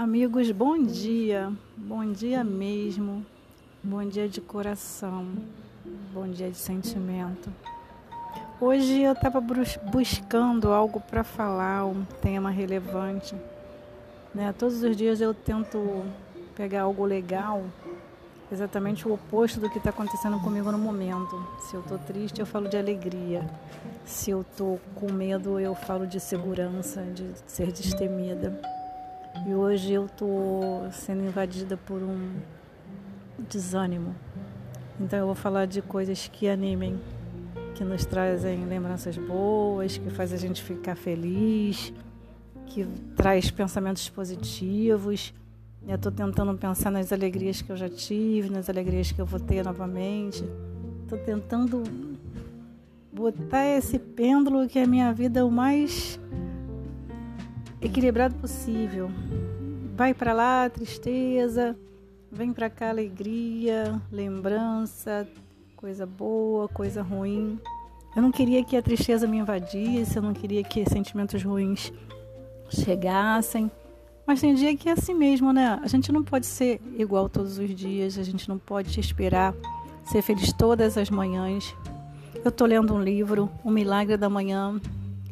Amigos, bom dia, bom dia mesmo, bom dia de coração, bom dia de sentimento. Hoje eu estava buscando algo para falar, um tema relevante. Né? Todos os dias eu tento pegar algo legal, exatamente o oposto do que está acontecendo comigo no momento. Se eu estou triste, eu falo de alegria. Se eu estou com medo, eu falo de segurança, de ser destemida. E hoje eu estou sendo invadida por um desânimo. Então eu vou falar de coisas que animem, que nos trazem lembranças boas, que faz a gente ficar feliz, que traz pensamentos positivos. Eu estou tentando pensar nas alegrias que eu já tive, nas alegrias que eu vou ter novamente. Estou tentando botar esse pêndulo que é a minha vida o mais equilibrado possível. Vai para lá tristeza, vem para cá alegria, lembrança, coisa boa, coisa ruim. Eu não queria que a tristeza me invadisse, eu não queria que sentimentos ruins chegassem. Mas tem dia que é assim mesmo, né? A gente não pode ser igual todos os dias, a gente não pode esperar ser feliz todas as manhãs. Eu tô lendo um livro, O Milagre da Manhã,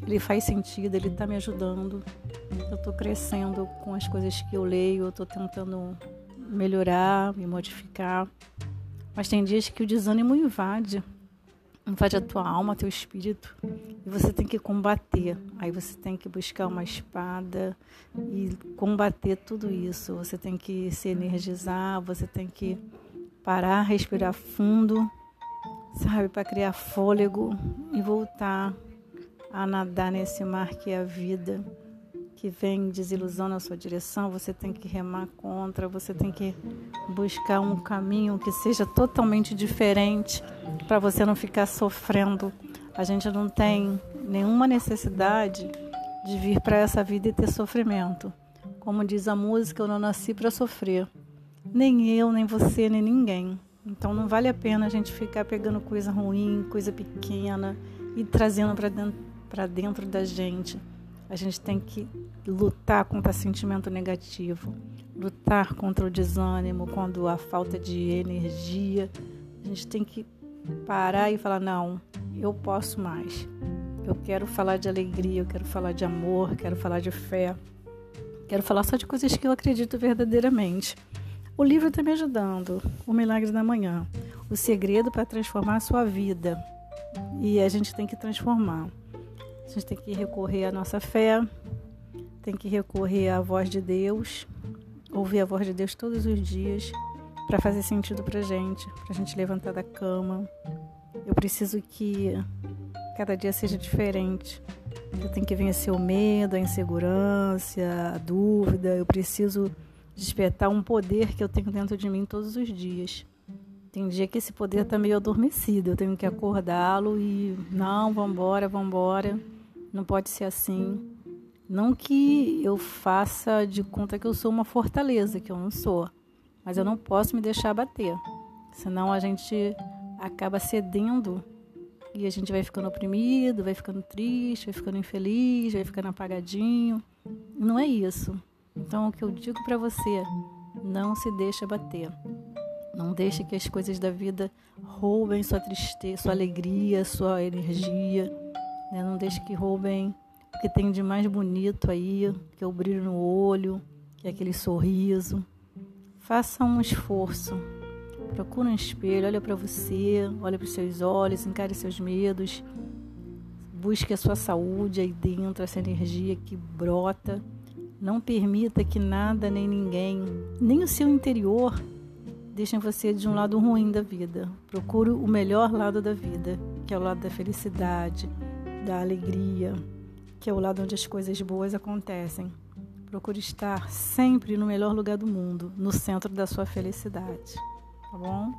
ele faz sentido, ele está me ajudando. Eu estou crescendo com as coisas que eu leio, eu estou tentando melhorar, me modificar. Mas tem dias que o desânimo invade, invade a tua alma, teu espírito, e você tem que combater. Aí você tem que buscar uma espada e combater tudo isso. Você tem que se energizar, você tem que parar, respirar fundo, sabe, para criar fôlego e voltar a nadar nesse mar que é a vida, que vem desilusão na sua direção, você tem que remar contra, você tem que buscar um caminho que seja totalmente diferente para você não ficar sofrendo. A gente não tem nenhuma necessidade de vir para essa vida e ter sofrimento. Como diz a música, eu não nasci para sofrer. Nem eu, nem você, nem ninguém. Então não vale a pena a gente ficar pegando coisa ruim, coisa pequena e trazendo para dentro para dentro da gente. A gente tem que lutar contra sentimento negativo, lutar contra o desânimo, quando a falta de energia. A gente tem que parar e falar: não, eu posso mais. Eu quero falar de alegria, eu quero falar de amor, quero falar de fé. Quero falar só de coisas que eu acredito verdadeiramente. O livro está me ajudando. O Milagre da Manhã. O segredo para transformar a sua vida. E a gente tem que transformar. A gente tem que recorrer à nossa fé, tem que recorrer à voz de Deus, ouvir a voz de Deus todos os dias para fazer sentido para gente, para a gente levantar da cama. Eu preciso que cada dia seja diferente. Eu tenho que vencer o medo, a insegurança, a dúvida. Eu preciso despertar um poder que eu tenho dentro de mim todos os dias. Tem dia que esse poder está meio adormecido, eu tenho que acordá-lo e não, vambora, vambora. Não pode ser assim. Não que eu faça de conta que eu sou uma fortaleza, que eu não sou. Mas eu não posso me deixar bater. Senão a gente acaba cedendo e a gente vai ficando oprimido, vai ficando triste, vai ficando infeliz, vai ficando apagadinho. Não é isso. Então o que eu digo para você, não se deixa bater. Não deixe que as coisas da vida roubem sua tristeza, sua alegria, sua energia. Né? Não deixe que roubem o que tem de mais bonito aí, que é o brilho no olho, que é aquele sorriso. Faça um esforço. Procure um espelho, olha para você, olha para os seus olhos, encare seus medos. Busque a sua saúde aí dentro, essa energia que brota. Não permita que nada nem ninguém, nem o seu interior, deixem você de um lado ruim da vida. Procure o melhor lado da vida, que é o lado da felicidade, da alegria, que é o lado onde as coisas boas acontecem. Procure estar sempre no melhor lugar do mundo, no centro da sua felicidade. Tá bom?